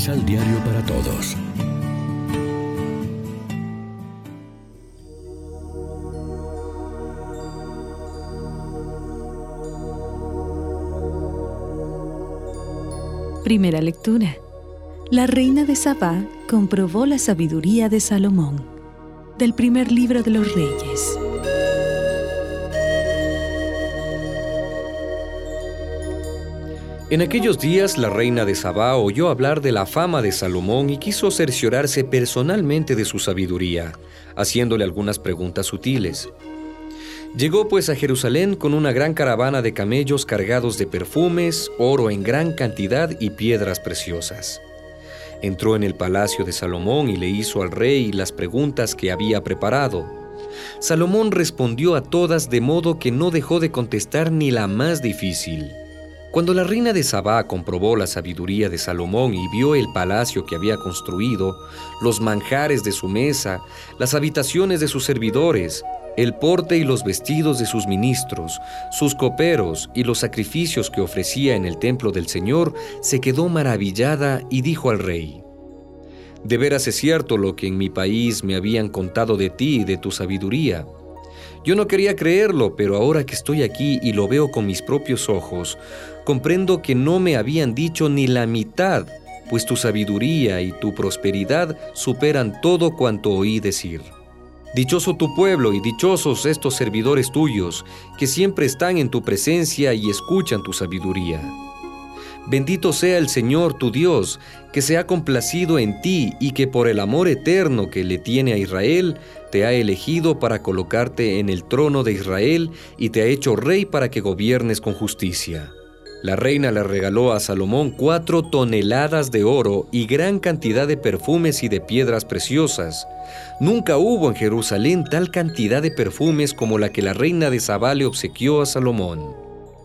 Misal Diario para Todos. Primera lectura. La reina de Sabá comprobó la sabiduría de Salomón. Del primer libro de los reyes. En aquellos días la reina de Sabá oyó hablar de la fama de Salomón y quiso cerciorarse personalmente de su sabiduría, haciéndole algunas preguntas sutiles. Llegó pues a Jerusalén con una gran caravana de camellos cargados de perfumes, oro en gran cantidad y piedras preciosas. Entró en el palacio de Salomón y le hizo al rey las preguntas que había preparado. Salomón respondió a todas de modo que no dejó de contestar ni la más difícil. Cuando la reina de Sabá comprobó la sabiduría de Salomón y vio el palacio que había construido, los manjares de su mesa, las habitaciones de sus servidores, el porte y los vestidos de sus ministros, sus coperos y los sacrificios que ofrecía en el templo del Señor, se quedó maravillada y dijo al rey, De veras es cierto lo que en mi país me habían contado de ti y de tu sabiduría. Yo no quería creerlo, pero ahora que estoy aquí y lo veo con mis propios ojos, comprendo que no me habían dicho ni la mitad, pues tu sabiduría y tu prosperidad superan todo cuanto oí decir. Dichoso tu pueblo y dichosos estos servidores tuyos, que siempre están en tu presencia y escuchan tu sabiduría. Bendito sea el Señor tu Dios, que se ha complacido en ti y que por el amor eterno que le tiene a Israel, te ha elegido para colocarte en el trono de Israel y te ha hecho rey para que gobiernes con justicia. La reina le regaló a Salomón cuatro toneladas de oro y gran cantidad de perfumes y de piedras preciosas. Nunca hubo en Jerusalén tal cantidad de perfumes como la que la reina de Sabá le obsequió a Salomón.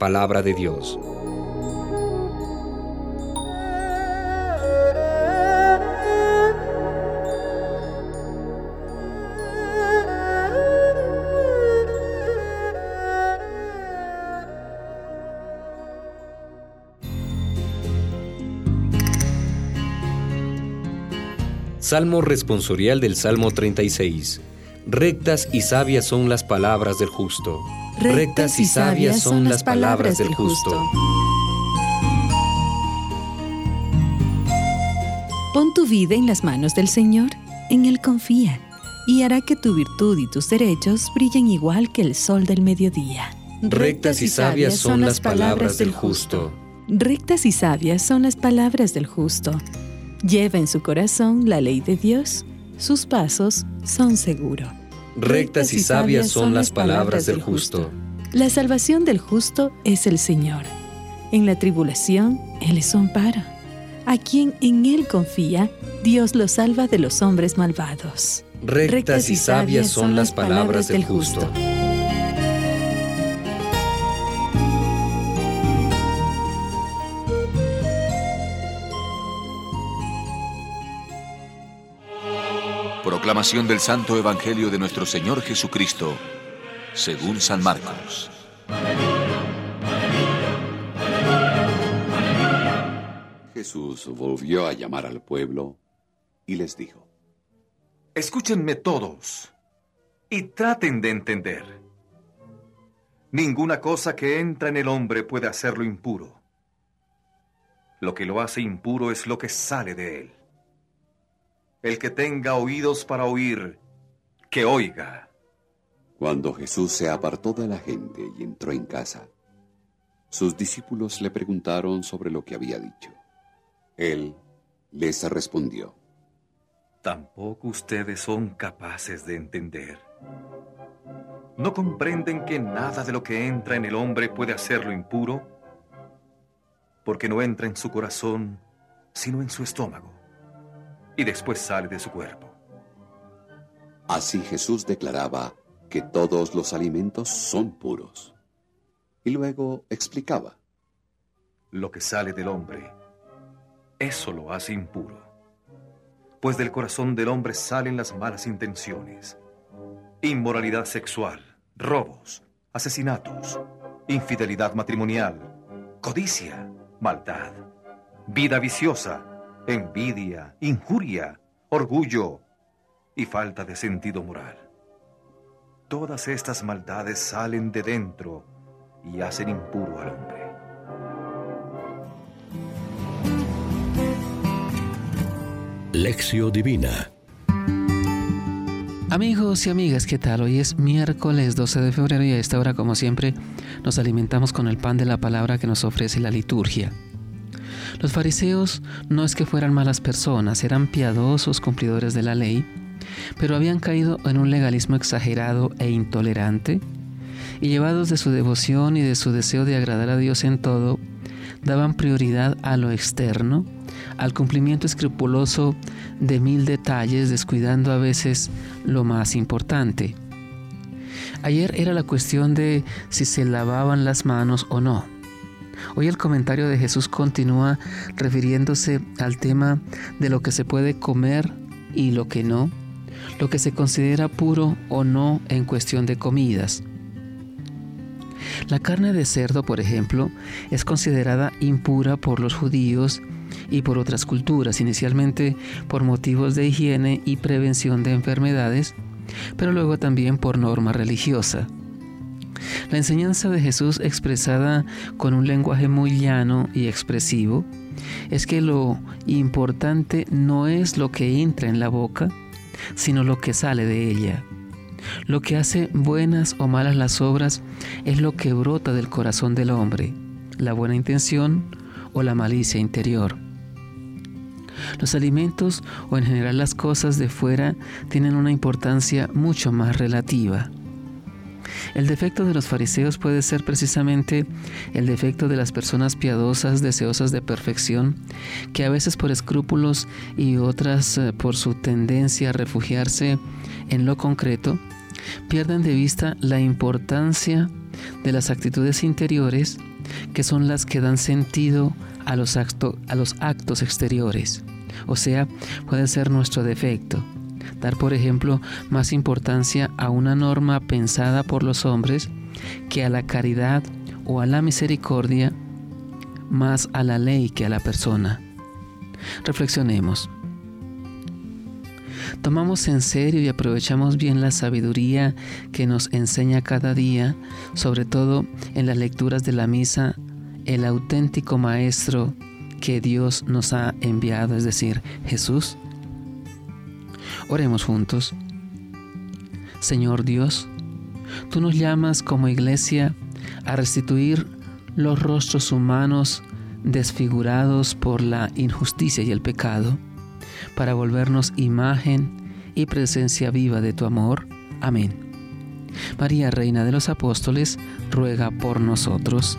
Palabra de Dios. Salmo responsorial del Salmo 36. Rectas y sabias son las palabras del justo. Rectas y sabias son las palabras del justo. Pon tu vida en las manos del Señor, en Él confía, y hará que tu virtud y tus derechos brillen igual que el sol del mediodía. Rectas y sabias son las palabras del justo. Rectas y sabias son las palabras del justo. Lleva en su corazón la ley de Dios, sus pasos son seguros. Rectas y sabias son las palabras del justo. La salvación del justo es el Señor. En la tribulación, Él es su amparo. A quien en Él confía, Dios lo salva de los hombres malvados. Rectas y sabias son las palabras del justo. Proclamación del Santo Evangelio de nuestro Señor Jesucristo, según San Marcos. Jesús volvió a llamar al pueblo y les dijo, Escúchenme todos y traten de entender. Ninguna cosa que entra en el hombre puede hacerlo impuro. Lo que lo hace impuro es lo que sale de él. El que tenga oídos para oír, que oiga. Cuando Jesús se apartó de la gente y entró en casa, sus discípulos le preguntaron sobre lo que había dicho. Él les respondió. Tampoco ustedes son capaces de entender. ¿No comprenden que nada de lo que entra en el hombre puede hacerlo impuro? Porque no entra en su corazón, sino en su estómago y después sale de su cuerpo. Así Jesús declaraba que todos los alimentos son puros. Y luego explicaba. Lo que sale del hombre, eso lo hace impuro. Pues del corazón del hombre salen las malas intenciones, inmoralidad sexual, robos, asesinatos, infidelidad matrimonial, codicia, maldad, vida viciosa, envidia, injuria, orgullo y falta de sentido moral. Todas estas maldades salen de dentro y hacen impuro al hombre. Lección Divina Amigos y amigas, ¿qué tal? Hoy es miércoles 12 de febrero y a esta hora, como siempre, nos alimentamos con el pan de la palabra que nos ofrece la liturgia. Los fariseos no es que fueran malas personas, eran piadosos cumplidores de la ley, pero habían caído en un legalismo exagerado e intolerante, y llevados de su devoción y de su deseo de agradar a Dios en todo, daban prioridad a lo externo al cumplimiento escrupuloso de mil detalles, descuidando a veces lo más importante. Ayer era la cuestión de si se lavaban las manos o no. Hoy el comentario de Jesús continúa refiriéndose al tema de lo que se puede comer y lo que no, lo que se considera puro o no en cuestión de comidas. La carne de cerdo, por ejemplo, es considerada impura por los judíos y por otras culturas, inicialmente por motivos de higiene y prevención de enfermedades, pero luego también por norma religiosa. La enseñanza de Jesús expresada con un lenguaje muy llano y expresivo es que lo importante no es lo que entra en la boca, sino lo que sale de ella. Lo que hace buenas o malas las obras es lo que brota del corazón del hombre, la buena intención o la malicia interior. Los alimentos o en general las cosas de fuera tienen una importancia mucho más relativa. El defecto de los fariseos puede ser precisamente el defecto de las personas piadosas, deseosas de perfección, que a veces por escrúpulos y otras eh, por su tendencia a refugiarse en lo concreto, pierden de vista la importancia de las actitudes interiores que son las que dan sentido a los, a los actos exteriores. O sea, puede ser nuestro defecto. Dar, por ejemplo, más importancia a una norma pensada por los hombres que a la caridad o a la misericordia, más a la ley que a la persona. Reflexionemos. Tomamos en serio y aprovechamos bien la sabiduría que nos enseña cada día, sobre todo en las lecturas de la misa, el auténtico Maestro que Dios nos ha enviado, es decir, Jesús? Oremos juntos. Señor Dios, tú nos llamas como iglesia a restituir los rostros humanos desfigurados por la injusticia y el pecado, para volvernos imagen y presencia viva de tu amor. Amén. María, Reina de los Apóstoles, ruega por nosotros.